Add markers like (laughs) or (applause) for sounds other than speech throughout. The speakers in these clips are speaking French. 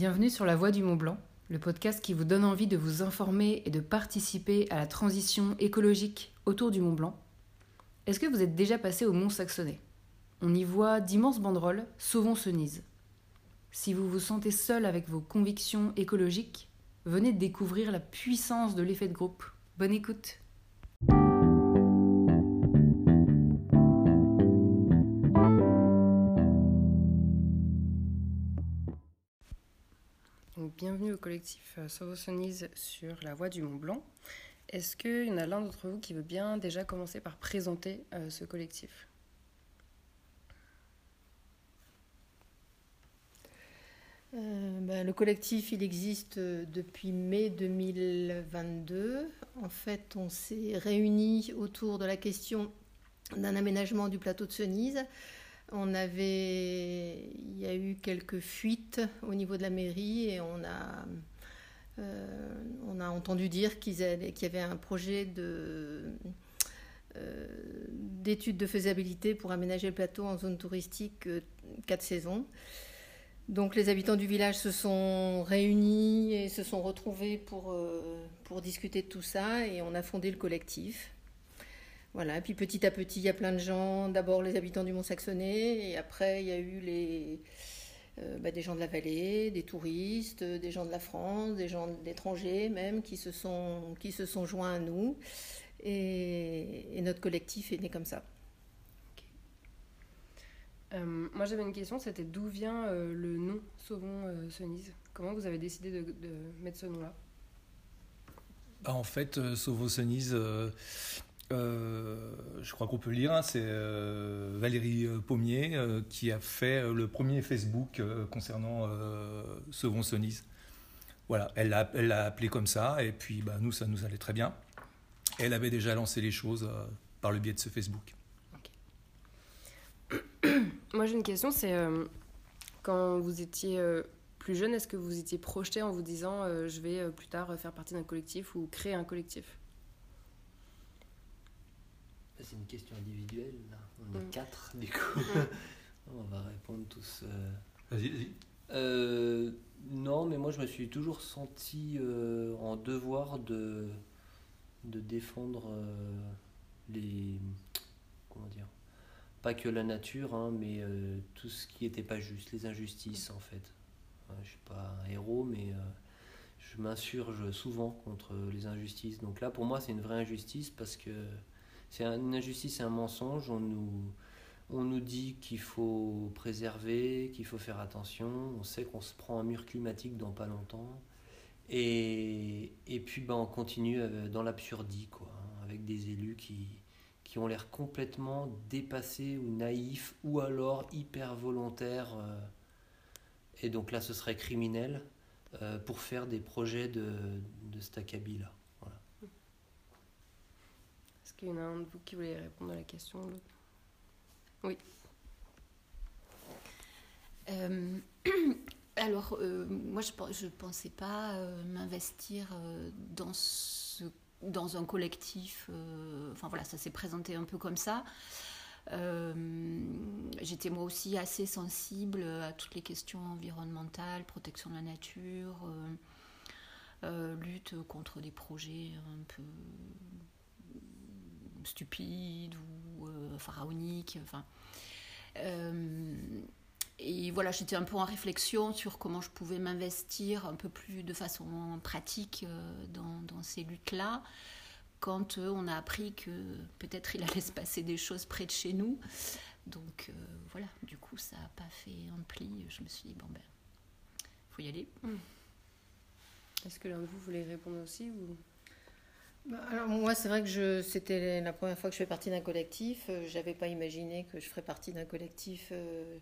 Bienvenue sur La Voie du Mont Blanc, le podcast qui vous donne envie de vous informer et de participer à la transition écologique autour du Mont Blanc. Est-ce que vous êtes déjà passé au Mont Saxonais On y voit d'immenses banderoles, Sauvons-Cenise. Si vous vous sentez seul avec vos convictions écologiques, venez découvrir la puissance de l'effet de groupe. Bonne écoute bienvenue au collectif euh, Sauvosonise sur la voie du Mont Blanc. Est-ce qu'il y en a l'un d'entre vous qui veut bien déjà commencer par présenter euh, ce collectif? Euh, ben, le collectif, il existe depuis mai 2022. En fait, on s'est réunis autour de la question d'un aménagement du plateau de Cenise on avait, il y a eu quelques fuites au niveau de la mairie et on a, euh, on a entendu dire qu'il y avait un projet de euh, d'études de faisabilité pour aménager le plateau en zone touristique euh, quatre saisons. Donc les habitants du village se sont réunis et se sont retrouvés pour, pour discuter de tout ça et on a fondé le collectif. Voilà, et puis petit à petit, il y a plein de gens, d'abord les habitants du Mont-Saxonais, et après il y a eu les, euh, bah, des gens de la vallée, des touristes, des gens de la France, des gens d'étrangers même, qui se, sont, qui se sont joints à nous. Et, notre collectif est né comme ça. Euh, moi j'avais une question, c'était d'où vient euh, le nom Sauvons Cenise Comment vous avez décidé de, mettre ce nom-là? Bah, En fait, Sauvons Cenise euh, je crois qu'on peut lire, hein, c'est euh, Valérie euh, Pommier qui a fait le premier Facebook concernant Second Sonise. Voilà, elle l'a elle appelé comme ça, et puis bah, nous, ça nous allait très bien. Elle avait déjà lancé les choses par le biais de ce Facebook. (coughs) Moi, j'ai une question, c'est quand vous étiez plus jeune, est-ce que vous étiez projeté en vous disant je vais plus tard faire partie d'un collectif ou créer un collectif? C'est une question individuelle, là. On est mm. quatre, du coup. (laughs) on va répondre tous. Euh. Vas-y, vas-y. Euh, non, mais moi, je me suis toujours senti euh, en devoir de, de défendre les. Comment dire Pas que la nature, hein, mais tout ce qui n'était pas juste, les injustices, en fait. je ne suis pas un héros, mais je m'insurge souvent contre les injustices. Donc là, pour moi, c'est une vraie injustice parce que c'est une injustice un mensonge. On nous, on nous dit qu'il faut préserver, qu'il faut faire attention. On sait qu'on se prend un mur climatique dans pas longtemps. Et, et puis ben, on continue euh, dans l'absurdie, quoi, hein, avec des élus qui, qui ont l'air complètement dépassés ou naïfs, ou alors hyper volontaires. Euh, et donc là, ce serait criminel euh, pour faire des projets de, de cet acabit-là. Qu'il y en a un de vous qui voulait répondre à la question Oui. Euh, (clears throat) alors, euh, moi, je ne pensais pas euh, m'investir dans, ce, dans un collectif. enfin, voilà, ça s'est présenté un peu comme ça. J'étais moi aussi assez sensible à toutes les questions environnementales, protection de la nature, lutte contre des projets un peu stupide ou euh, pharaonique. Enfin, euh, et voilà, j'étais un peu en réflexion sur comment je pouvais m'investir un peu plus de façon pratique euh, dans, ces luttes-là, quand on a appris que peut-être il allait se passer des choses près de chez nous. Donc voilà, du coup, ça n'a pas fait un pli. Je me suis dit, bon ben, faut y aller. Est-ce que l'un de vous voulait répondre aussi. Bah, alors moi, c'est vrai que c'était la première fois que je fais partie d'un collectif. Euh, je n'avais pas imaginé que je ferais partie d'un collectif. Euh,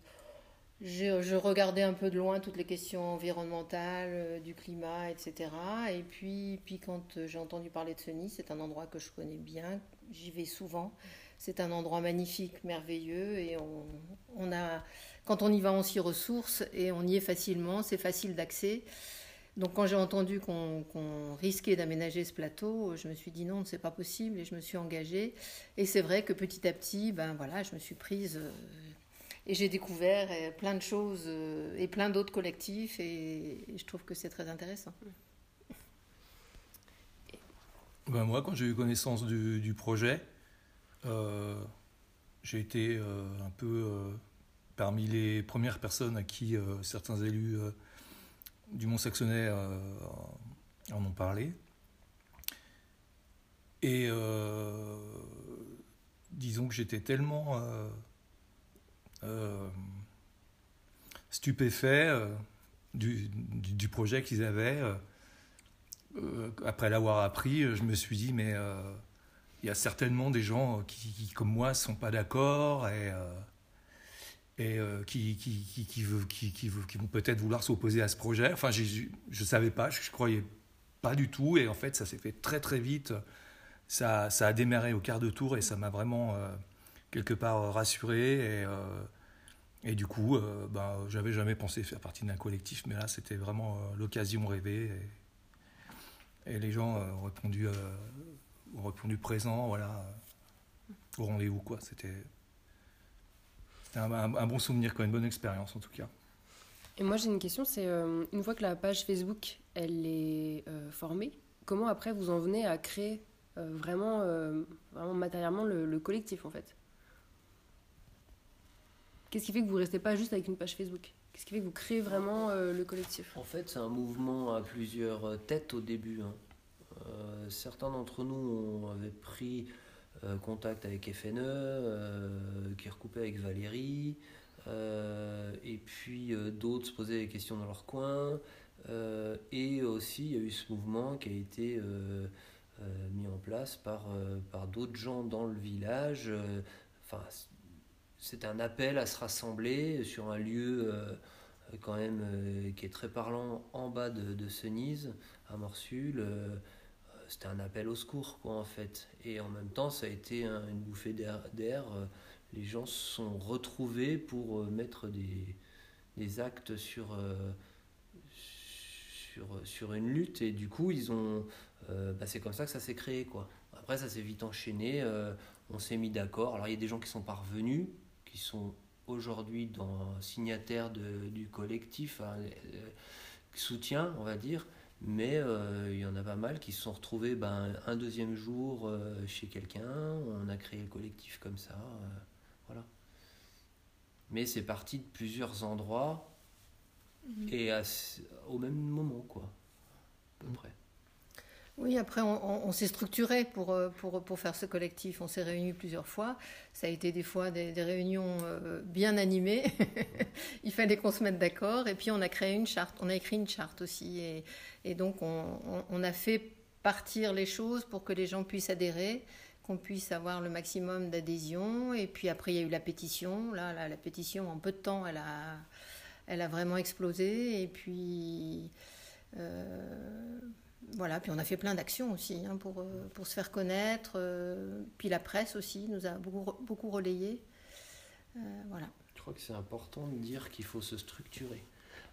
je, regardais un peu de loin toutes les questions environnementales, euh, du climat, etc. Et puis, puis quand j'ai entendu parler de Nice, c'est un endroit que je connais bien. J'y vais souvent. C'est un endroit magnifique, merveilleux, et on a, quand on y va, on s'y ressource et on y est facilement. C'est facile d'accès. Donc quand j'ai entendu qu'on risquait d'aménager ce plateau, je me suis dit non, c'est pas possible et je me suis engagée. Et c'est vrai que petit à petit, ben voilà, je me suis prise. Euh, et j'ai découvert euh, plein de choses euh, et plein d'autres collectifs et, je trouve que c'est très intéressant. Ben moi, quand j'ai eu connaissance du, projet, j'ai été un peu parmi les premières personnes à qui certains élus du Mont-Saxonais en ont parlé. Et disons que j'étais tellement euh, stupéfait euh, du, projet qu'ils avaient. Euh, après l'avoir appris, je me suis dit, mais il y a certainement des gens qui, comme moi, ne sont pas d'accord et qui, qui, vont peut-être vouloir s'opposer à ce projet. Enfin, je ne savais pas, je ne croyais pas du tout. Et en fait, ça s'est fait très très vite. Ça, a démarré au quart de tour et ça m'a vraiment quelque part euh, rassuré. Et, euh, du coup, euh, ben, j'avais jamais pensé faire partie d'un collectif, mais là, c'était vraiment l'occasion rêvée. Et, et, les gens ont répondu, ont répondu présent, voilà, au rendez-vous, quoi. C'était un, un, bon souvenir, quoi, une bonne expérience en tout cas. Et moi j'ai une question, c'est une fois que la page Facebook elle est formée, comment après vous en venez à créer vraiment, vraiment matériellement le, collectif en fait? Qu'est-ce qui fait que vous ne restez pas juste avec une page Facebook? Qu'est-ce qui fait que vous créez vraiment euh, le collectif? En fait, c'est un mouvement à plusieurs euh, têtes au début. Hein. Euh, certains d'entre nous avaient pris contact avec FNE, qui recoupait avec Valérie, et puis d'autres se posaient des questions dans leur coin. et aussi, il y a eu ce mouvement qui a été mis en place par, par d'autres gens dans le village. Enfin, c'est un appel à se rassembler sur un lieu euh, quand même euh, qui est très parlant en bas de, de Senise, à Morsul. Euh, c'était un appel au secours, quoi, en fait. Et en même temps, ça a été une bouffée d'air. les gens se sont retrouvés pour mettre des, des actes sur, sur, sur, une lutte. Et du coup, ils ont. Bah, c'est comme ça que ça s'est créé, quoi. Après, ça s'est vite enchaîné. on s'est mis d'accord. Alors, il y a des gens qui sont parvenus qui sont aujourd'hui signataires du collectif, hein, euh, soutien, on va dire, mais euh, il y en a pas mal qui se sont retrouvés ben, un deuxième jour euh, chez quelqu'un, on a créé le collectif comme ça, voilà. Mais c'est parti de plusieurs endroits mhm. et au même moment, quoi, à peu près. Oui, après, on, s'est structuré pour, euh, pour, pour, faire ce collectif. On s'est réunis plusieurs fois. Ça a été des fois des, réunions euh, bien animées. (laughs) Il fallait qu'on se mette d'accord. Et puis, on a créé une charte. On a écrit une charte aussi. Et, donc, on, a fait partir les choses pour que les gens puissent adhérer, qu'on puisse avoir le maximum d'adhésion. Et puis, après, il y a eu la pétition. Là, la, la pétition, en peu de temps, elle a, elle a vraiment explosé. Et puis. Euh, voilà, puis on a fait plein d'actions aussi hein, pour, euh, pour se faire connaître. Euh, puis la presse aussi nous a beaucoup, beaucoup relayé. Euh, voilà. Je crois que c'est important de dire qu'il faut se structurer.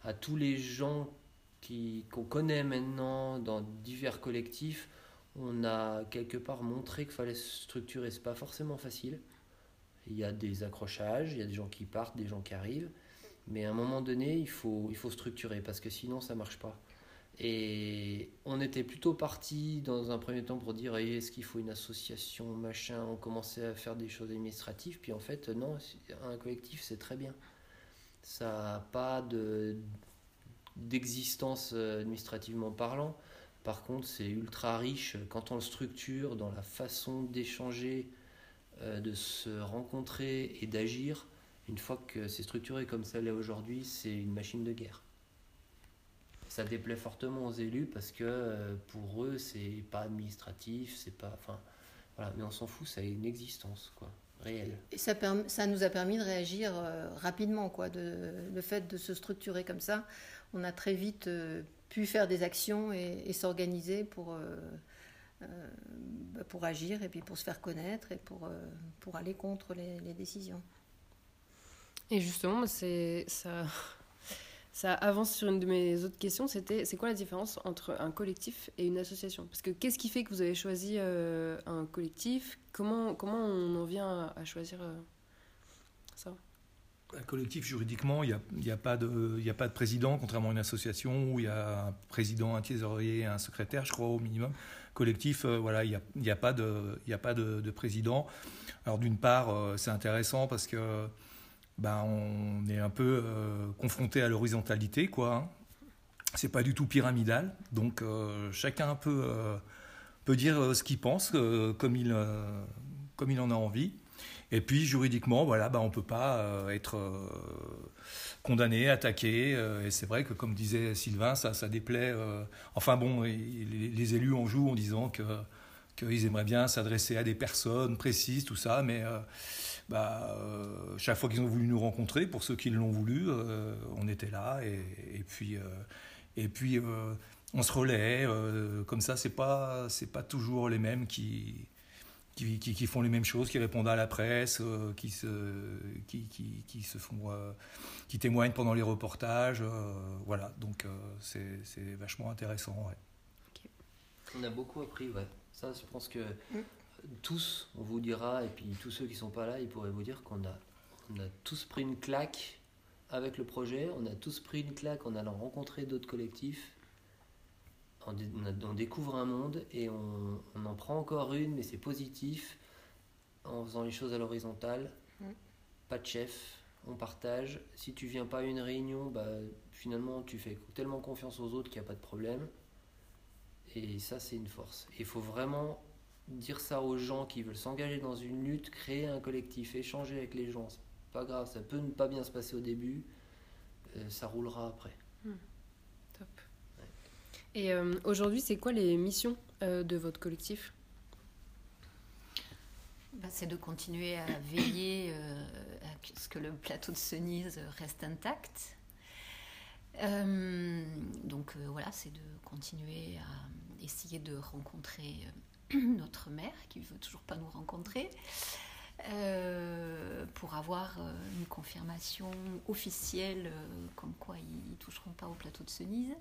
À tous les gens qu'on connaît maintenant dans divers collectifs, on a quelque part montré qu'il fallait se structurer. C'est pas forcément facile. Il y a des accrochages, il y a des gens qui partent, des gens qui arrivent. Mais à un moment donné, il faut, il faut structurer parce que sinon ça marche pas. Et on était plutôt parti dans un premier temps pour dire est-ce qu'il faut une association, machin? On commençait à faire des choses administratives. Puis en fait, non, un collectif, c'est très bien. Ça n'a pas de, d'existence euh, administrativement parlant. Par contre, c'est ultra riche quand on le structure dans la façon d'échanger, euh, de se rencontrer et d'agir. Une fois que c'est structuré comme ça l'est aujourd'hui, c'est une machine de guerre ça déplaît fortement aux élus parce que euh, pour eux, c'est pas administratif, c'est pas. Enfin, voilà, mais on s'en fout, ça a une existence, quoi, réelle. Et ça, ça nous a permis de réagir euh, rapidement, quoi. De, le fait de se structurer comme ça, on a très vite euh, pu faire des actions et, s'organiser pour. Bah, pour agir et puis pour se faire connaître et pour, pour aller contre les, les décisions. Et justement, c'est ça, ça avance sur une de mes autres questions, c'était c'est quoi la différence entre un collectif et une association? Parce que qu'est-ce qui fait que vous avez choisi euh, un collectif? Comment, comment on en vient à, choisir euh, ça? Un collectif, juridiquement, il n'y a, a, pas de, a pas de président, contrairement à une association où il y a un président, un trésorier un secrétaire, je crois, au minimum. Collectif, euh, voilà, il n'y a, y a, pas, de, a pas de, président. Alors, d'une part, c'est intéressant parce que ben, on est un peu euh, confronté à l'horizontalité, quoi. Hein. C'est pas du tout pyramidal, donc chacun peut, peut dire ce qu'il pense, comme, il, comme il en a envie. Et puis juridiquement, voilà, bah, on peut pas euh, être euh, condamné, attaqué. Euh, et c'est vrai que, comme disait Sylvain, ça, ça déplaît. enfin bon, les, élus en jouent en disant que qu'ils aimeraient bien s'adresser à des personnes précises, tout ça, mais bah, chaque fois qu'ils ont voulu nous rencontrer, pour ceux qui l'ont voulu, on était là, et, et puis, et puis on se relaie, comme ça, c'est pas, c'est pas toujours les mêmes qui, qui, font les mêmes choses, qui répondent à la presse, euh, qui, se, qui, qui, se font, euh, qui témoignent pendant les reportages. Euh, voilà, donc c'est vachement intéressant. On a beaucoup appris, ouais. Ça, je pense que mm. Tous, on vous dira, et puis tous ceux qui sont pas là, ils pourraient vous dire qu'on a, on a tous pris une claque avec le projet, on a tous pris une claque en allant rencontrer d'autres collectifs on, découvre un monde et on, en prend encore une, mais c'est positif, en faisant les choses à l'horizontale. Mm. Pas de chef, on partage. Si tu viens pas à une réunion, bah, finalement tu fais tellement confiance aux autres qu'il n'y a pas de problème. Et ça, c'est une force. Il faut vraiment dire ça aux gens qui veulent s'engager dans une lutte, créer un collectif, échanger avec les gens. C'est pas grave, ça peut ne pas bien se passer au début, euh, ça roulera après. Mm. Et euh, aujourd'hui, c'est quoi les missions euh, de votre collectif? Bah, C'est de continuer à veiller euh, à ce que le plateau de Cenise reste intact. donc voilà, c'est de continuer à essayer de rencontrer (clears throat) notre maire qui veut toujours pas nous rencontrer. pour avoir une confirmation officielle comme quoi ils ne toucheront pas au plateau de Cenise.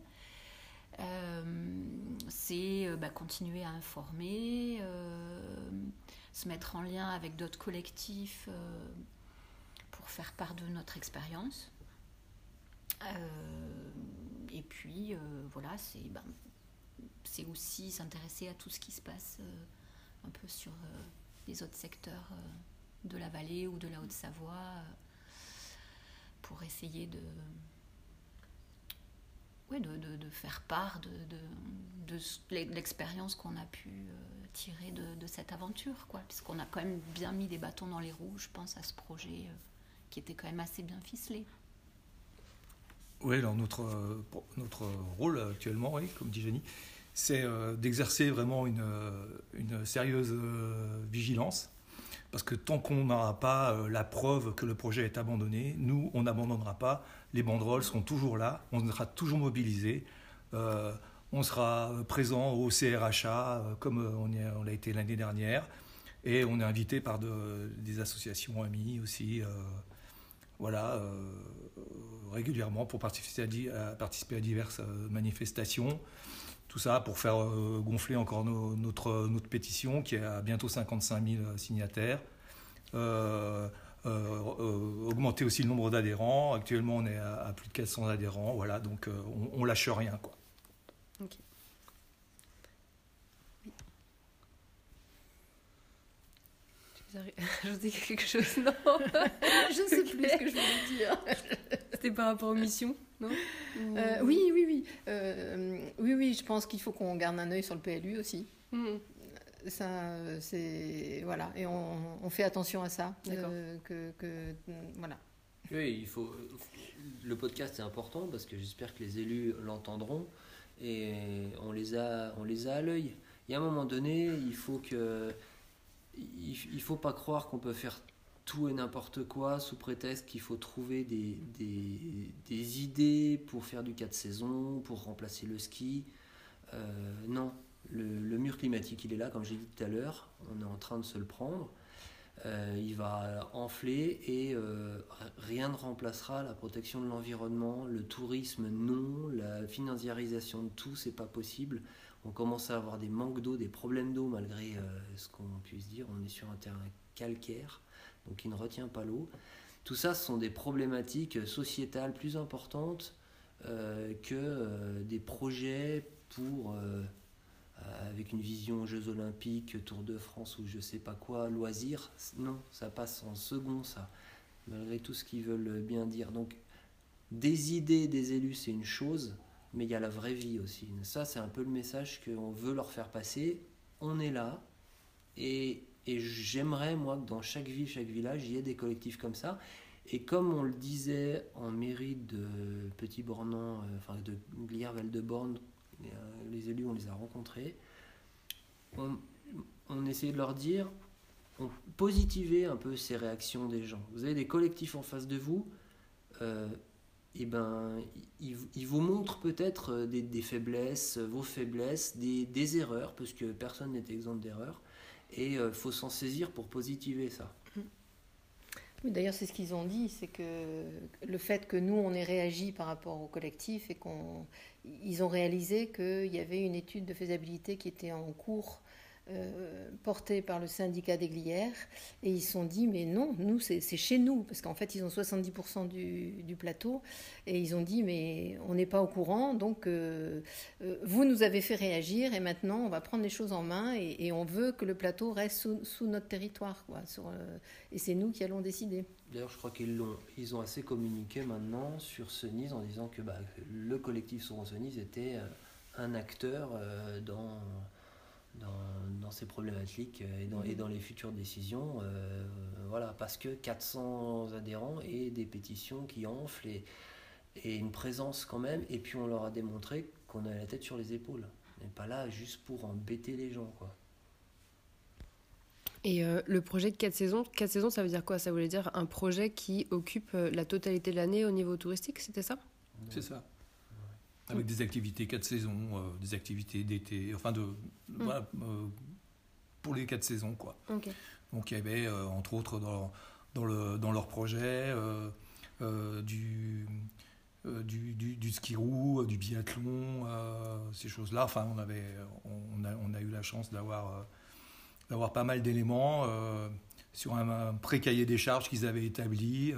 Euh, c'est euh, bah, continuer à informer, euh, se mettre en lien avec d'autres collectifs pour faire part de notre expérience. et puis, voilà, c'est ben, c'est aussi s'intéresser à tout ce qui se passe un peu sur les autres secteurs de la vallée ou de la Haute-Savoie pour essayer de, de, de, faire part de, de, l'expérience qu'on a pu euh, tirer de, cette aventure, quoi. Puisqu'on a quand même bien mis des bâtons dans les roues, je pense, à ce projet euh, qui était quand même assez bien ficelé. Oui, alors notre, euh, notre rôle actuellement, oui, comme dit Jenny, c'est d'exercer vraiment une, une sérieuse vigilance. Parce que tant qu'on n'aura pas la preuve que le projet est abandonné, nous, on n'abandonnera pas les banderoles seront toujours là, on sera toujours mobilisé. Euh, on sera présent au CRHA euh, comme on, l'a été l'année dernière. Et on est invité par des associations amies aussi, euh, voilà, régulièrement pour participer à, diverses manifestations. Tout ça pour faire gonfler encore notre, notre pétition qui a bientôt 55 000 signataires. Euh, euh, augmenter aussi le nombre d'adhérents. Actuellement, on est à, plus de 400 adhérents. Voilà, donc euh, on, on, lâche rien, quoi. Ok. Je dis (laughs) quelque chose, non (laughs) Je ne sais plus ce que je voulais dire. C'était par rapport aux missions, non Oui, oui, oui. oui, oui, je pense qu'il faut qu'on garde un œil sur le PLU aussi. Mmh ça, c'est voilà, et on, fait attention à ça. Euh, que, voilà. Oui, il faut. Le podcast est important parce que j'espère que les élus l'entendront et on les a, on les a à l'œil. Il y a un moment donné, il faut que, il, faut pas croire qu'on peut faire tout et n'importe quoi sous prétexte qu'il faut trouver des, idées pour faire du 4 saisons, pour remplacer le ski. Euh, non, le, mur climatique, il est là, comme j'ai dit tout à l'heure, on est en train de se le prendre. Euh, il va enfler et euh, rien ne remplacera la protection de l'environnement, le tourisme non, la financiarisation de tout, c'est pas possible. On commence à avoir des manques d'eau, des problèmes d'eau malgré ce qu'on puisse dire. On est sur un terrain calcaire, donc il ne retient pas l'eau. tout ça, ce sont des problématiques sociétales plus importantes que des projets pour avec une vision Jeux Olympiques, Tour de France ou je sais pas quoi, loisirs. Non, ça passe en second, ça, malgré tout ce qu'ils veulent bien dire. Donc, des idées des élus, c'est une chose, mais il y a la vraie vie aussi. Ça, c'est un peu le message qu'on veut leur faire passer. On est là, et, et j'aimerais, moi, que dans chaque ville, chaque village, il y ait des collectifs comme ça. Et comme on le disait en mairie de Petit Bornand, euh, enfin de Glière-Val-de-Borne, euh, les élus, on les a rencontrés, on, essayait de leur dire, on positivait un peu ces réactions des gens. Vous avez des collectifs en face de vous, euh, et ben, ils, vous montrent peut-être des, faiblesses, vos faiblesses, des, erreurs, parce que personne n'est exempt d'erreurs, et il euh, faut s'en saisir pour positiver ça. D'ailleurs, c'est ce qu'ils ont dit, c'est que le fait que nous, on ait réagi par rapport au collectif et qu'ils ont réalisé qu'il y avait une étude de faisabilité qui était en cours euh, porté par le syndicat des glières et ils se sont dit mais non, nous c'est chez nous parce qu'en fait ils ont 70% du, plateau et ils ont dit mais on n'est pas au courant donc euh, euh, vous nous avez fait réagir et maintenant on va prendre les choses en main et, on veut que le plateau reste sous, notre territoire quoi, et c'est nous qui allons décider. D'ailleurs je crois qu'ils l'ont ils ont assez communiqué maintenant sur Cenise en disant que bah, le collectif sur Cenise était un acteur dans dans, ces problématiques euh, et dans, et dans les futures décisions. Euh, voilà, parce que 400 adhérents et des pétitions qui enflent et, et, une présence quand même. Et puis on leur a démontré qu'on a la tête sur les épaules. On n'est pas là juste pour embêter les gens. Quoi. Et euh, le projet de 4 saisons, 4 saisons, ça veut dire quoi? Ça voulait dire un projet qui occupe la totalité de l'année au niveau touristique, c'était ça? C'est ça. Avec des activités quatre saisons, euh, des activités d'été, enfin de. Mm. Voilà, euh, pour les quatre saisons, quoi. Donc il y avait, euh, entre autres, dans, dans, le, dans leur projet, du, du, du, du, ski roue, du biathlon, ces choses-là. Enfin, on, avait, on, a, on a eu la chance d'avoir d'avoir pas mal d'éléments sur un, pré-cahier des charges qu'ils avaient établi.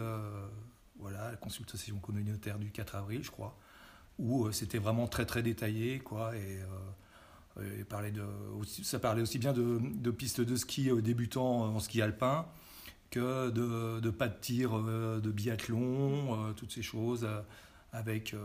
voilà, la consultation communautaire du 4 avril, je crois où euh, c'était vraiment très très détaillé, quoi, et, euh, parlait de, ça parlait aussi bien de, pistes de ski débutants en ski alpin que de, pas de tir, de biathlon, toutes ces choses, avec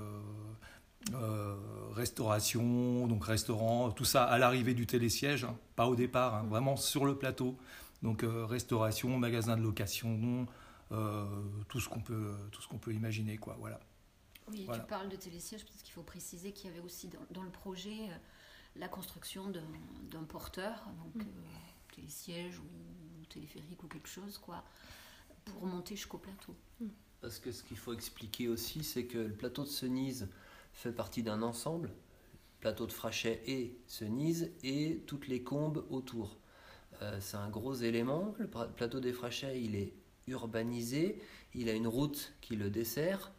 restauration, donc restaurant, tout ça à l'arrivée du télésiège, hein, pas au départ, hein, vraiment sur le plateau. Donc restauration, magasin de location, tout ce qu'on peut, tout ce qu'on peut imaginer, quoi. Voilà. Oui, tu parles de télésiège parce qu'il faut préciser qu'il y avait aussi dans, le projet euh, la construction d'un porteur, donc mm. euh, télésiège ou téléphérique ou quelque chose, quoi, pour monter jusqu'au plateau. Mm. Parce que ce qu'il faut expliquer aussi, c'est que le plateau de Cenise fait partie d'un ensemble, plateau de Frachet et Cenise, et toutes les combes autour. Euh, c'est un gros élément. Le plateau des Frachets, il est urbanisé, il a une route qui le dessert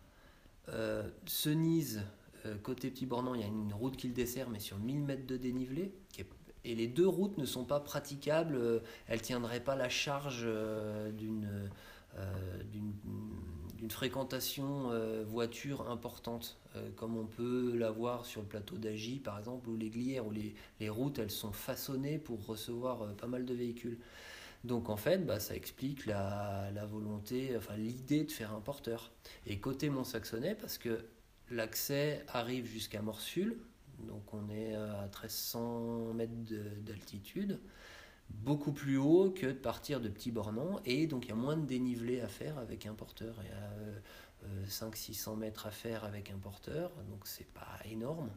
euh, Cenise, euh, côté Petit Bornand, il y a une route qui le dessert, mais sur 1000 mètres de dénivelé. Et les deux routes ne sont pas praticables, euh, elles ne tiendraient pas la charge d'une d'une fréquentation voiture importante, comme on peut l'avoir sur le plateau d'Agy par exemple, ou les Glières, où les, les, routes elles sont façonnées pour recevoir pas mal de véhicules. Donc en fait, bah, ça explique la, volonté, enfin l'idée de faire un porteur. Et côté Mont-Saxonnet, parce que l'accès arrive jusqu'à Morsul, donc on est à 1300 mètres d'altitude, beaucoup plus haut que de partir de Petit Bornand, et donc il y a moins de dénivelé à faire avec un porteur. A 500-600 euh, mètres à faire avec un porteur, donc c'est pas énorme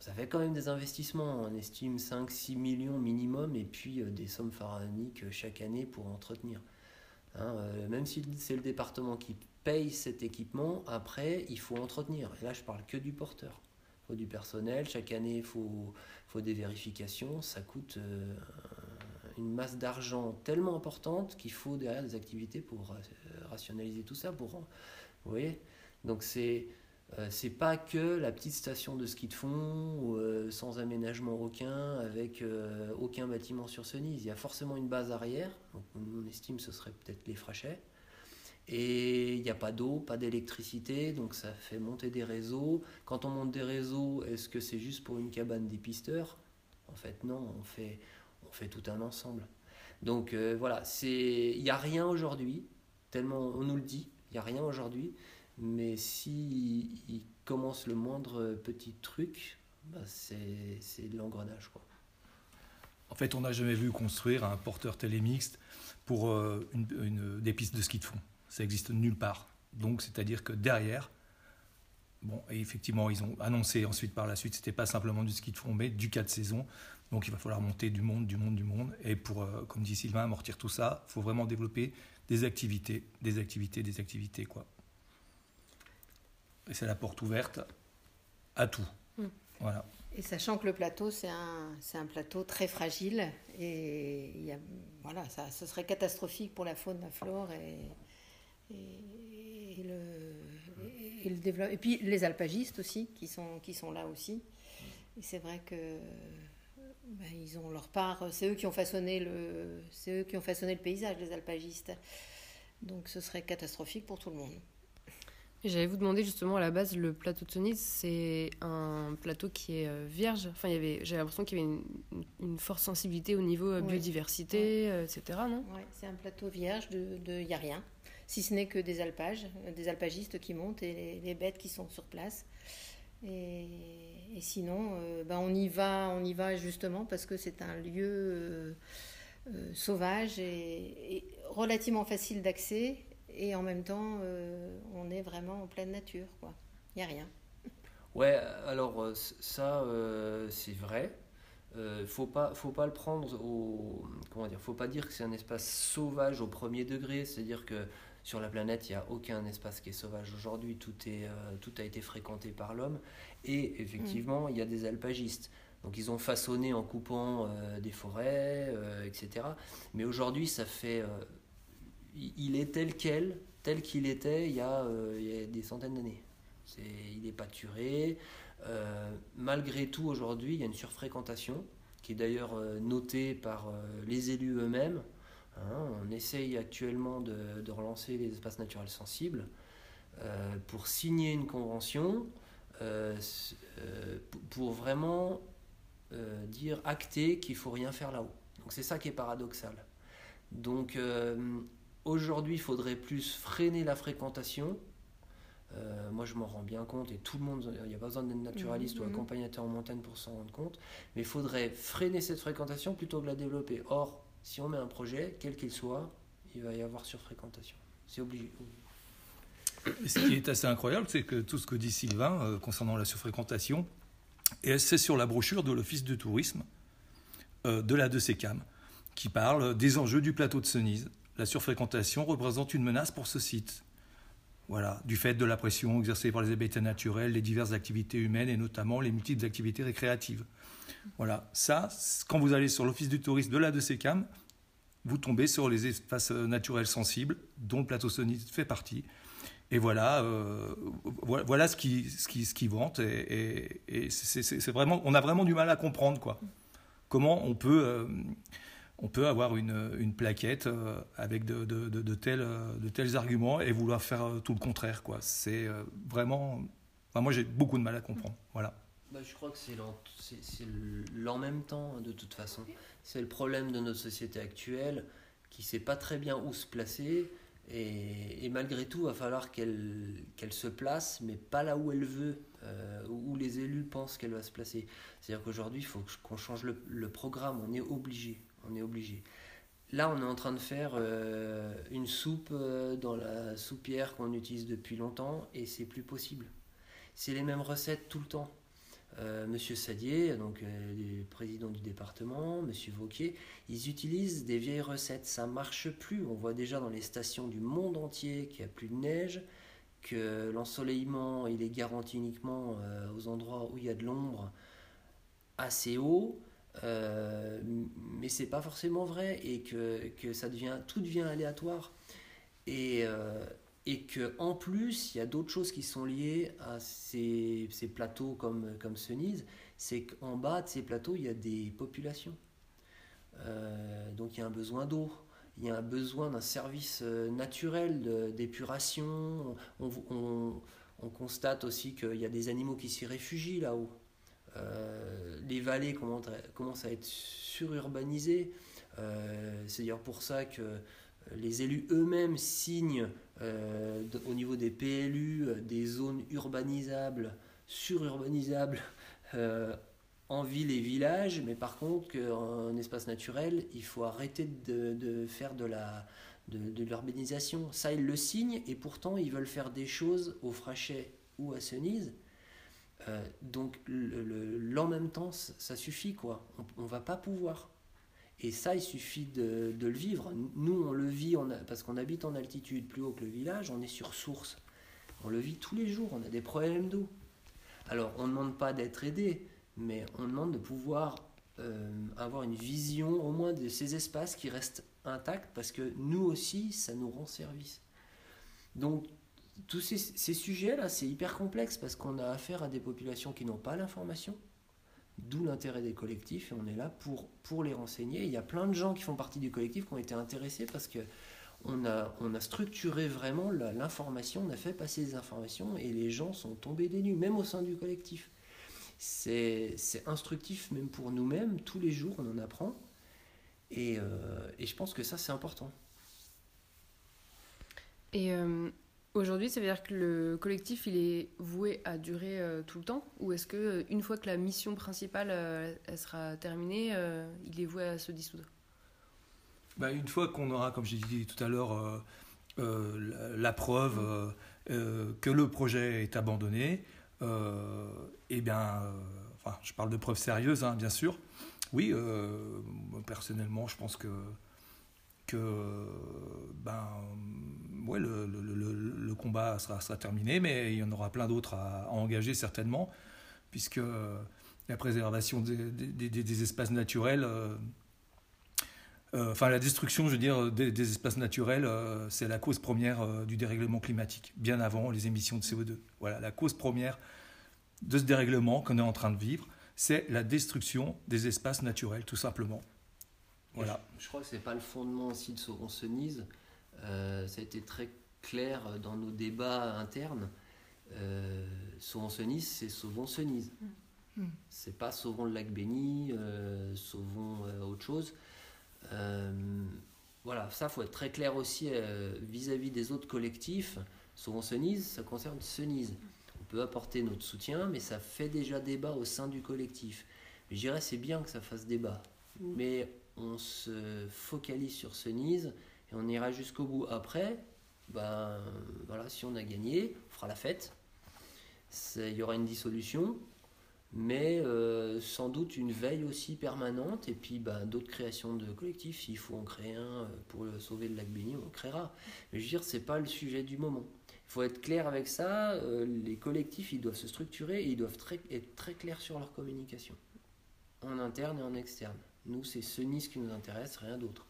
ça fait quand même des investissements. On estime 5-6 millions minimum et puis euh, des sommes pharaoniques euh, chaque année pour entretenir. Hein, même si c'est le département qui paye cet équipement, après, il faut entretenir. Et là, je parle que du porteur. Il faut du personnel. Chaque année, il faut, faut des vérifications. Ça coûte une masse d'argent tellement importante qu'il faut derrière des activités pour rationaliser tout ça. Pour, vous voyez? Donc c'est euh, c'est pas que la petite station de ski de fond euh, sans aménagement aucun, avec euh, aucun bâtiment sur Cenise. Il y a forcément une base arrière, donc on estime que ce serait peut-être les Frachets. Et il n'y a pas d'eau, pas d'électricité, donc ça fait monter des réseaux. Quand on monte des réseaux, est-ce que c'est juste pour une cabane d'épisteurs? En fait, non, on fait, on fait tout un ensemble. Donc voilà, il n'y a rien aujourd'hui, tellement on nous le dit, il n'y a rien aujourd'hui, mais si il commence le moindre petit truc, bah, c'est de l'engrenage. En fait, on n'a jamais vu construire un porteur télémixte pour euh, une, des pistes de ski de fond. Ça existe nulle part. Donc, c'est-à-dire que derrière, bon, et effectivement, ils ont annoncé ensuite par la suite, c'était pas simplement du ski de fond, mais du 4 saisons. Donc, il va falloir monter du monde, du monde, du monde. Et pour, euh, comme dit Sylvain, amortir tout ça, il faut vraiment développer des activités, des activités, des activités, quoi. Et c'est la porte ouverte à tout. Mm. Voilà. Et sachant que le plateau, c'est un, un, plateau très fragile, et il y a, voilà, ça, ce serait catastrophique pour la faune, la flore et, et, le, et, le développement. Et puis les alpagistes aussi, qui sont, qui sont là aussi. Et c'est vrai que ben, ils ont leur part. C'est eux qui ont façonné le, c'est eux qui ont façonné le paysage, les alpagistes. Donc ce serait catastrophique pour tout le monde. J'allais vous demander justement à la base, le plateau de Sonise, c'est un plateau qui est euh, vierge. Enfin, il y avait, j'ai l'impression qu'il y avait une, une, forte sensibilité au niveau euh, biodiversité, euh, etc. Non? Oui, c'est un plateau vierge de, il n'y a rien, si ce n'est que des alpages, des alpagistes qui montent et les, bêtes qui sont sur place. Et, sinon, ben on y va, on y va justement parce que c'est un lieu sauvage et relativement facile d'accès et en même temps, euh, on est vraiment en pleine nature, quoi. Il n'y a rien. Ouais, alors euh, ça, euh, c'est vrai. Euh, faut pas, faut pas le prendre au, comment dire, faut pas dire que c'est un espace sauvage au premier degré, c'est-à-dire que sur la planète, il n'y a aucun espace qui est sauvage aujourd'hui, tout, est, tout a été fréquenté par l'homme, et effectivement, il y a des alpagistes. Donc ils ont façonné en coupant des forêts, etc. Mais aujourd'hui, ça fait il est tel quel, tel qu'il était il y, a, euh, des centaines d'années. il n'est pas turé. Euh, malgré tout, aujourd'hui, il y a une surfréquentation qui est d'ailleurs euh, notée par les élus eux-mêmes. Hein. on essaye actuellement de, relancer les espaces naturels sensibles pour signer une convention pour vraiment dire, acter qu'il faut rien faire là-haut. Donc c'est ça qui est paradoxal. Donc Aujourd'hui, il faudrait plus freiner la fréquentation. Euh, moi, je m'en rends bien compte, et tout le monde, il n'y a pas besoin d'être naturaliste ou mhm. accompagnateur en montagne pour s'en rendre compte, mais il faudrait freiner cette fréquentation plutôt que la développer. Or, si on met un projet, quel qu'il soit, il va y avoir surfréquentation. C'est obligé. ce qui est assez incroyable, c'est que tout ce que dit Sylvain euh, concernant la surfréquentation, c'est sur la brochure de l'Office de tourisme euh, de la 2CAM, qui parle des enjeux du plateau de Senise la surfréquentation représente une menace pour ce site. Voilà, du fait de la pression exercée par les habitats naturels, les diverses activités humaines et notamment les multiples activités récréatives. Voilà, ça, quand vous allez sur l'Office du tourisme de la de Sécam, vous tombez sur les espaces naturels sensibles, dont le plateau Sony fait partie. Et voilà, euh, voilà ce qui, ce qui, ce qui vante. Et, c'est vraiment, on a vraiment du mal à comprendre quoi. Comment on peut euh, on peut avoir une, plaquette euh, avec de, tels, de tels arguments et vouloir faire euh, tout le contraire. Quoi. C'est euh, vraiment... moi, j'ai beaucoup de mal à comprendre. Voilà. Bah, je crois que c'est l'en même temps, de toute façon. C'est le problème de notre société actuelle qui ne sait pas très bien où se placer. Et, et malgré tout, il va falloir qu'elle qu'elle se place, mais pas là où elle veut, où les élus pensent qu'elle va se placer. C'est-à-dire qu'aujourd'hui, il faut qu'on change le, le programme, on est obligé on est obligé. Là, on est en train de faire euh, une soupe euh, dans la soupière qu'on utilise depuis longtemps et c'est plus possible. C'est les mêmes recettes tout le temps. Euh, Monsieur Sadier, donc le président du département, Monsieur Vauquier, ils utilisent des vieilles recettes. Ça marche plus. On voit déjà dans les stations du monde entier qu'il n'y a plus de neige, que l'ensoleillement il est garanti uniquement aux endroits où il y a de l'ombre assez haut. Euh, mais c'est pas forcément vrai et que, que, ça devient tout devient aléatoire euh, et que en plus il y a d'autres choses qui sont liées à ces, plateaux comme comme Cenise c'est qu'en bas de ces plateaux il y a des populations euh, donc il y a un besoin d'eau il y a un besoin d'un service naturel d'épuration. On, on, constate aussi qu'il y a des animaux qui s'y réfugient là-haut. les vallées commencent à être sururbanisées. C'est d'ailleurs pour ça que les élus eux-mêmes signent euh, au niveau des PLU euh, des zones urbanisables, sururbanisables (laughs) euh, en ville et village, mais par contre qu'en espace naturel, il faut arrêter de, faire de l'urbanisation. Ça, ils le signent et pourtant ils veulent faire des choses au Frachet ou à Senise. donc l'en même temps, ça suffit quoi. On, on va pas pouvoir. Et ça, il suffit de, le vivre. Nous, on le vit parce qu'on habite en altitude plus haut que le village, on est sur source. On le vit tous les jours, on a des problèmes d'eau. Alors, on ne demande pas d'être aidé, mais on demande de pouvoir euh, avoir une vision au moins de ces espaces qui restent intacts parce que nous aussi, ça nous rend service. Donc, tous ces, ces sujets-là, c'est hyper complexe parce qu'on a affaire à des populations qui n'ont pas l'information D'où l'intérêt des collectifs et on est là pour, pour les renseigner. Il y a plein de gens qui font partie du collectif qui ont été intéressés parce que on a, on a structuré vraiment l'information, on a fait passer des informations et les gens sont tombés des nues, même au sein du collectif. C'est instructif même pour nous-mêmes, tous les jours on en apprend et, euh, et je pense que ça c'est important. Et euh, Aujourd'hui, ça veut dire que le collectif, il est voué à durer euh, tout le temps Ou est-ce que euh, une fois que la mission principale euh, elle sera terminée, il est voué à se dissoudre? Bah, Une fois qu'on aura, comme j'ai dit tout à l'heure, la, preuve que le projet est abandonné, eh bien, enfin, je parle de preuves sérieuses, hein, bien sûr. Oui, personnellement, je pense que que ben, ouais, le, combat sera, sera, terminé, mais il y en aura plein d'autres à, engager certainement, puisque la préservation des, des, des espaces naturels, euh, euh, enfin la destruction, je veux dire, des, espaces naturels, euh, c'est la cause première du dérèglement climatique, bien avant les émissions de CO2. Voilà, la cause première de ce dérèglement qu'on est en train de vivre, c'est la destruction des espaces naturels, tout simplement. Voilà. Je, crois que ce n'est pas le fondement aussi de Sauron-Senise. Euh, ça a été très clair dans nos débats internes. Euh, Sauvon-Senise, c'est Sauvon-Senise. Mm. Mm. C'est pas Sauvon le lac Béni, euh, Sauvon euh, autre chose. voilà, ça faut être très clair aussi vis-à-vis des autres collectifs. Sauvon-Senise, ça concerne Senise. On peut apporter notre soutien, mais ça fait déjà débat au sein du collectif. Je dirais c'est bien que ça fasse débat, mm. mais on se focalise sur Senise et on ira jusqu'au bout. Après, ben voilà, si on a gagné, on fera la fête. Il y aura une dissolution, mais euh, sans doute une veille aussi permanente et puis ben, d'autres créations de collectifs. S'il faut en créer un euh, pour sauver le lac Béni, on créera. Mais je veux dire, c'est pas le sujet du moment. Il faut être clair avec ça. Euh, les collectifs, ils doivent se structurer et ils doivent être très clairs sur leur communication, en interne et en externe. Nous, c'est ce Nice qui nous intéresse, rien d'autre.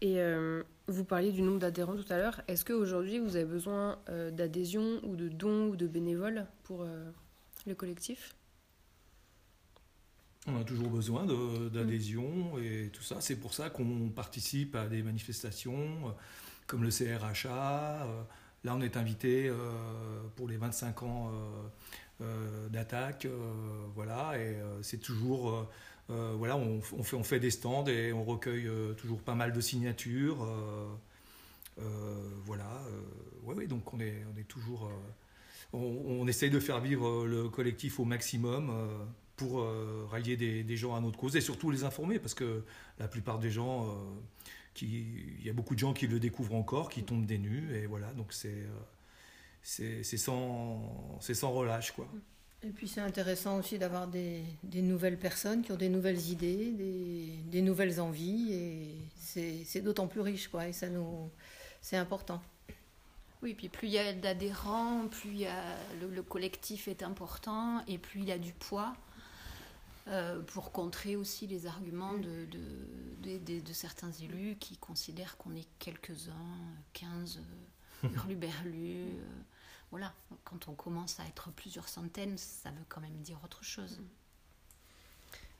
Et euh, vous parliez du nombre d'adhérents tout à l'heure. Est-ce qu'aujourd'hui, vous avez besoin euh, d'adhésion ou de dons ou de bénévoles pour euh, le collectif? On a toujours besoin d'adhésion et tout ça. C'est pour ça qu'on participe à des manifestations comme le CRHA. là, on est invité pour les 25 ans d'attaque. voilà, et c'est toujours euh, voilà, on, fait, on fait des stands et on recueille euh, toujours pas mal de signatures. Euh, voilà, ouais, donc on est, on est toujours. On, essaye de faire vivre le collectif au maximum pour rallier des, gens à notre cause et surtout les informer parce que la plupart des gens, il y a beaucoup de gens qui le découvrent encore, qui tombent des nues et voilà, donc c'est c'est sans, sans relâche quoi. Et puis c'est intéressant aussi d'avoir des, des, nouvelles personnes qui ont des nouvelles idées, des, des nouvelles envies, et c'est d'autant plus riche, quoi, et ça nous, c'est important. Oui, puis plus il y a d'adhérents, plus il y a, le, collectif est important, et plus il y a du poids euh, pour contrer aussi les arguments de, de, de, de certains élus qui considèrent qu'on est quelques-uns, 15 hurluberlus. Euh, (laughs) voilà, quand on commence à être plusieurs centaines, ça veut quand même dire autre chose.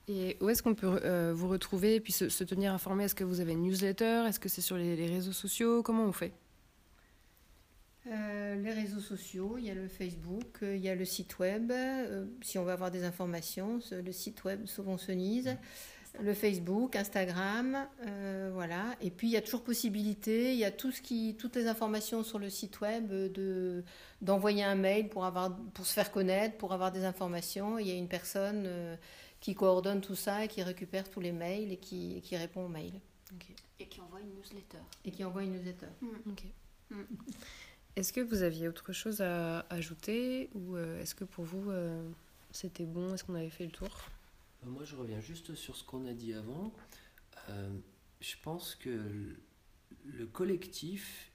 Et où est-ce qu'on peut euh, vous retrouver et puis se, tenir informé? Est-ce que vous avez une newsletter? Est-ce que c'est sur les, réseaux sociaux? Comment on fait? Euh, les réseaux sociaux, il y a le Facebook, il y a le site web. si on veut avoir des informations, le site web Sauvons Senise le Facebook, Instagram, euh, voilà. Et puis il y a toujours possibilité, il y a tout ce qui, toutes les informations sur le site web de d'envoyer un mail pour avoir, pour se faire connaître, pour avoir des informations. Il y a une personne euh, qui coordonne tout ça et qui récupère tous les mails et qui, qui répond aux mails. Et qui envoie une newsletter. Et qui envoie une newsletter. Mm. Mm. Est-ce que vous aviez autre chose à ajouter ou euh, est-ce que pour vous c'était bon? Est-ce qu'on avait fait le tour? euh, moi, je reviens juste sur ce qu'on a dit avant. Euh, je pense que le collectif,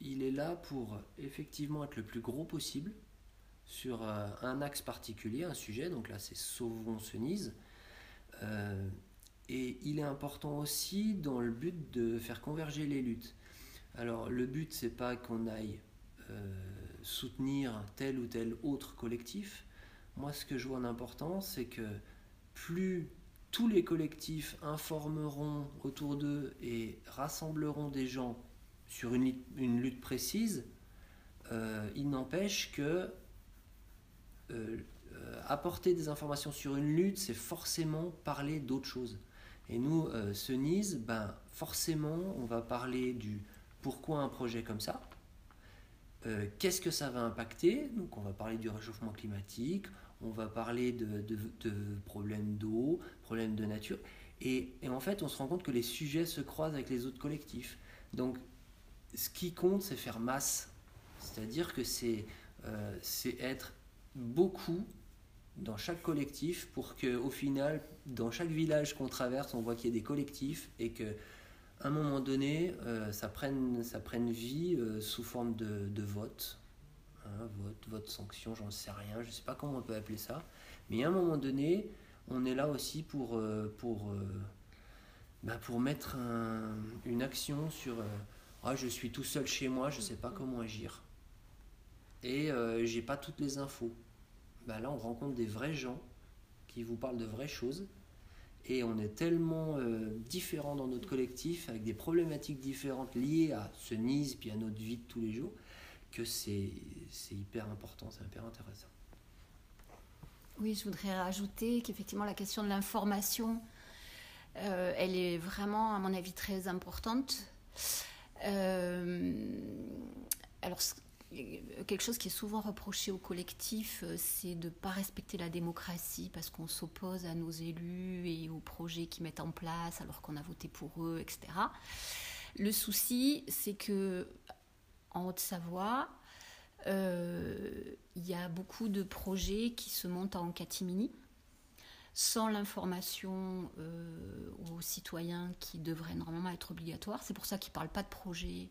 il est là pour effectivement être le plus gros possible sur euh, un axe particulier, un sujet. Donc là, c'est Sauvons Senise. et il est important aussi dans le but de faire converger les luttes. Alors, le but, c'est pas qu'on aille soutenir tel ou tel autre collectif. Moi, ce que je vois en important, c'est que plus tous les collectifs informeront autour d'eux et rassembleront des gens sur une, lutte précise, euh, il n'empêche que euh, euh, apporter des informations sur une lutte, c'est forcément parler d'autre chose. Et nous, ce NIS, ben, forcément, on va parler du pourquoi un projet comme ça, qu'est-ce que ça va impacter, donc on va parler du réchauffement climatique, on va parler de, problèmes d'eau, problèmes de nature. Et, en fait, on se rend compte que les sujets se croisent avec les autres collectifs. Donc, ce qui compte, c'est faire masse. C'est-à-dire que c'est euh, être beaucoup dans chaque collectif pour qu'au final, dans chaque village qu'on traverse, on voit qu'il y a des collectifs et que un moment donné, euh, ça, prenne, ça prenne vie euh, sous forme de vote vote, vote, sanction, j'en sais rien, je sais pas comment on peut appeler ça. Mais à un moment donné, on est là aussi pour, euh, pour, euh, bah, pour mettre une action sur euh, ah, je suis tout seul chez moi, je sais pas comment agir. Et j'ai pas toutes les infos. Bah, là, on rencontre des vrais gens qui vous parlent de vraies choses. Et on est tellement différents dans notre collectif, avec des problématiques différentes liées à ce NIS, puis à notre vie de tous les jours, que c'est hyper important, c'est hyper intéressant. Oui, je voudrais rajouter qu'effectivement la question de l'information, euh, elle est vraiment, à mon avis, très importante. Euh, alors, quelque chose qui est souvent reproché au collectif, euh, c'est de ne pas respecter la démocratie parce qu'on s'oppose à nos élus et aux projets qu'ils mettent en place alors qu'on a voté pour eux, etc. Le souci, c'est que en Haute-Savoie, euh, il y a beaucoup de projets qui se montent en catimini sans l'information euh, aux citoyens qui devrait normalement être obligatoire. C'est pour ça qu'ils ne parlent pas de projet,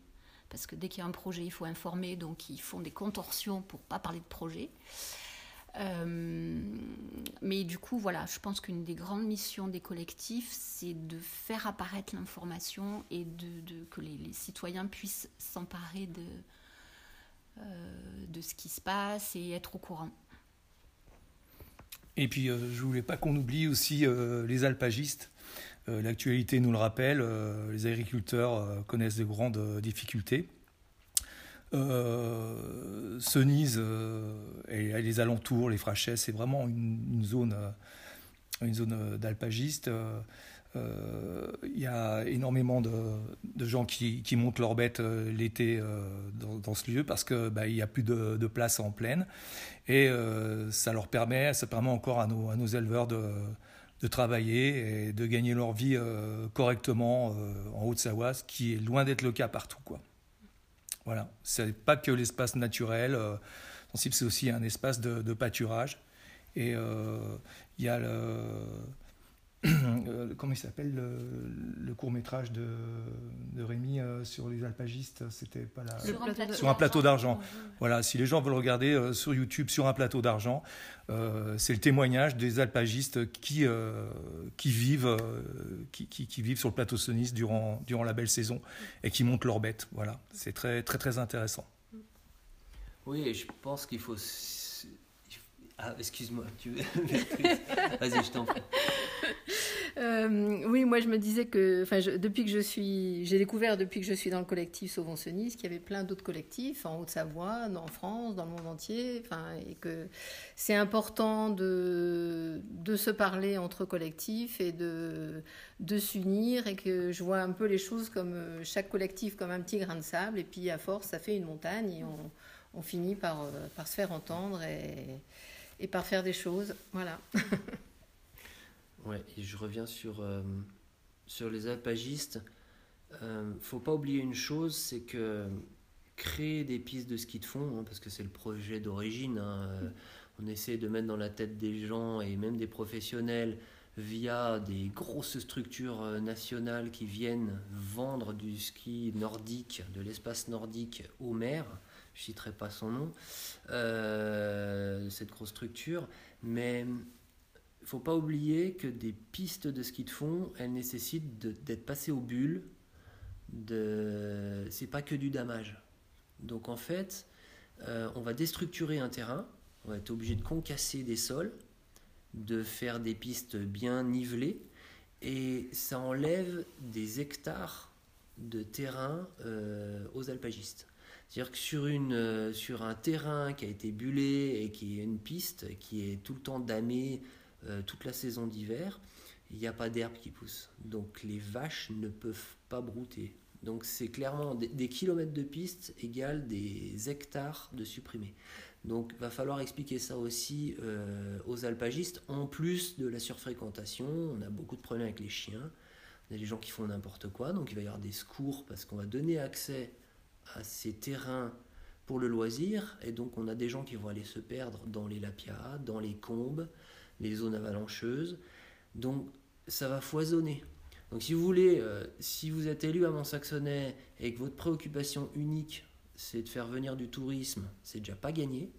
parce que dès qu'il y a un projet, il faut informer, donc ils font des contorsions pour ne pas parler de projet. Euh, mais du coup, voilà, je pense qu'une des grandes missions des collectifs, c'est de faire apparaître l'information et de, que les, citoyens puissent s'emparer de, euh, de ce qui se passe et être au courant. Et puis, euh, je voulais pas qu'on oublie aussi les alpagistes. L'actualité nous le rappelle, les agriculteurs connaissent de grandes difficultés. Euh, Senise euh, et les alentours, les Frachais, c'est vraiment une, zone, euh, une zone d'alpagistes. Il y a énormément de, gens qui, montent leurs bêtes l'été dans, ce lieu parce qu'il bah, n'y a plus de, place en plaine. Et ça leur permet, ça permet encore à nos, à nos éleveurs de, de travailler et de gagner leur vie correctement en Haute-Savoie, ce qui est loin d'être le cas partout. Quoi. Voilà, c'est pas que l'espace naturel. Euh, c'est aussi un espace de, pâturage. Et euh, il y a le, euh, comment il s'appelle le, court métrage de, de Rémi sur les alpagistes c'était pas la... sur, un plateau, d'argent. voilà si les gens veulent regarder sur YouTube sur un plateau d'argent c'est le témoignage des alpagistes qui qui vivent qui, qui, vivent sur le plateau Sonis durant durant la belle saison et qui montent leurs bêtes. Voilà c'est très très très intéressant. Oui et je pense qu'il faut Ah, excuse-moi, tu (laughs) Vas-y, je t'en prie. Euh, oui, moi je me disais que, enfin, depuis que je suis, j'ai découvert depuis que je suis dans le collectif Sauvons Nice qu'il y avait plein d'autres collectifs en Haute-Savoie, en France, dans le monde entier, enfin, et que c'est important de, de se parler entre collectifs et de, de s'unir et que je vois un peu les choses comme euh, chaque collectif comme un petit grain de sable et puis à force ça fait une montagne et on, on finit par, euh, par se faire entendre et, et par faire des choses. Voilà. (laughs) Ouais, et je reviens sur, euh, sur les alpagistes. Euh, faut pas oublier une chose, c'est que créer des pistes de ski de fond, hein, parce que c'est le projet d'origine, hein, euh, on essaie de mettre dans la tête des gens et même des professionnels via des grosses structures euh, nationales qui viennent vendre du ski nordique, de l'espace nordique aux mers. Je citerai pas son nom, cette grosse structure, mais faut pas oublier que des pistes de ski de fond, elles nécessitent d'être passées aux bulles. De... C'est pas que du damage. Donc en fait, euh, on va déstructurer un terrain, on va être obligé de concasser des sols, de faire des pistes bien nivelées, et ça enlève des hectares de terrain euh, aux alpagistes. C'est-à-dire que sur, une, euh, sur un terrain qui a été bullé et qui est une piste qui est tout le temps damée euh, toute la saison d'hiver, il n'y a pas d'herbe qui pousse. Donc les vaches ne peuvent pas brouter. Donc c'est clairement des, kilomètres de piste égale des hectares de supprimés. Donc va falloir expliquer ça aussi euh, aux alpagistes. En plus de la surfréquentation, on a beaucoup de problèmes avec les chiens. On a des gens qui font n'importe quoi, donc il va y avoir des secours parce qu'on va donner accès à ces terrains pour le loisir. Et donc on a des gens qui vont aller se perdre dans les lapias, dans les combes, les zones avalancheuses. Donc ça va foisonner. Donc si vous voulez, euh, si vous êtes élu à Mont-Saxonnet et que votre préoccupation unique c'est de faire venir du tourisme, c'est déjà pas gagné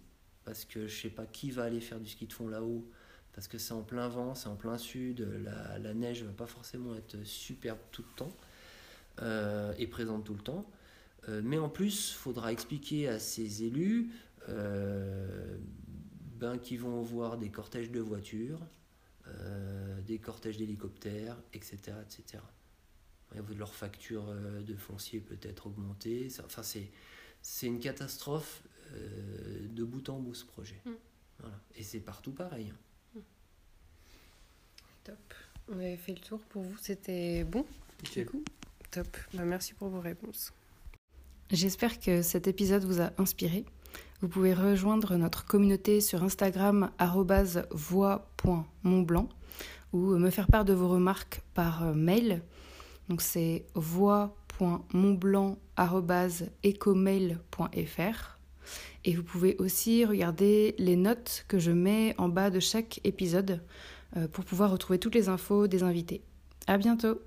parce que je sais pas qui va aller faire du ski de fond là-haut parce que c'est en plein vent, c'est en plein sud, la, la neige va pas forcément être superbe tout le temps euh, et présente tout le temps. Euh, mais en plus, il faudra expliquer à ces élus ben, qui vont voir des cortèges de voitures, euh, des cortèges d'hélicoptères, etc. etc. Leur facture euh, de foncier peut être augmentée. Enfin, c'est, c'est une catastrophe euh, de bout en bout ce projet. Mm. Voilà. Et c'est partout pareil. Hein. Mm. Top. On avait fait le tour pour vous. C'était bon du coup Top. Ben, merci pour vos réponses. J'espère que cet épisode vous a inspiré. Vous pouvez rejoindre notre communauté sur Instagram voix.montblanc ou me faire part de vos remarques par euh, mail. Donc c'est voix.montblanc.ecomail.fr. Et vous pouvez aussi regarder les notes que je mets en bas de chaque épisode euh, pour pouvoir retrouver toutes les infos des invités. À bientôt!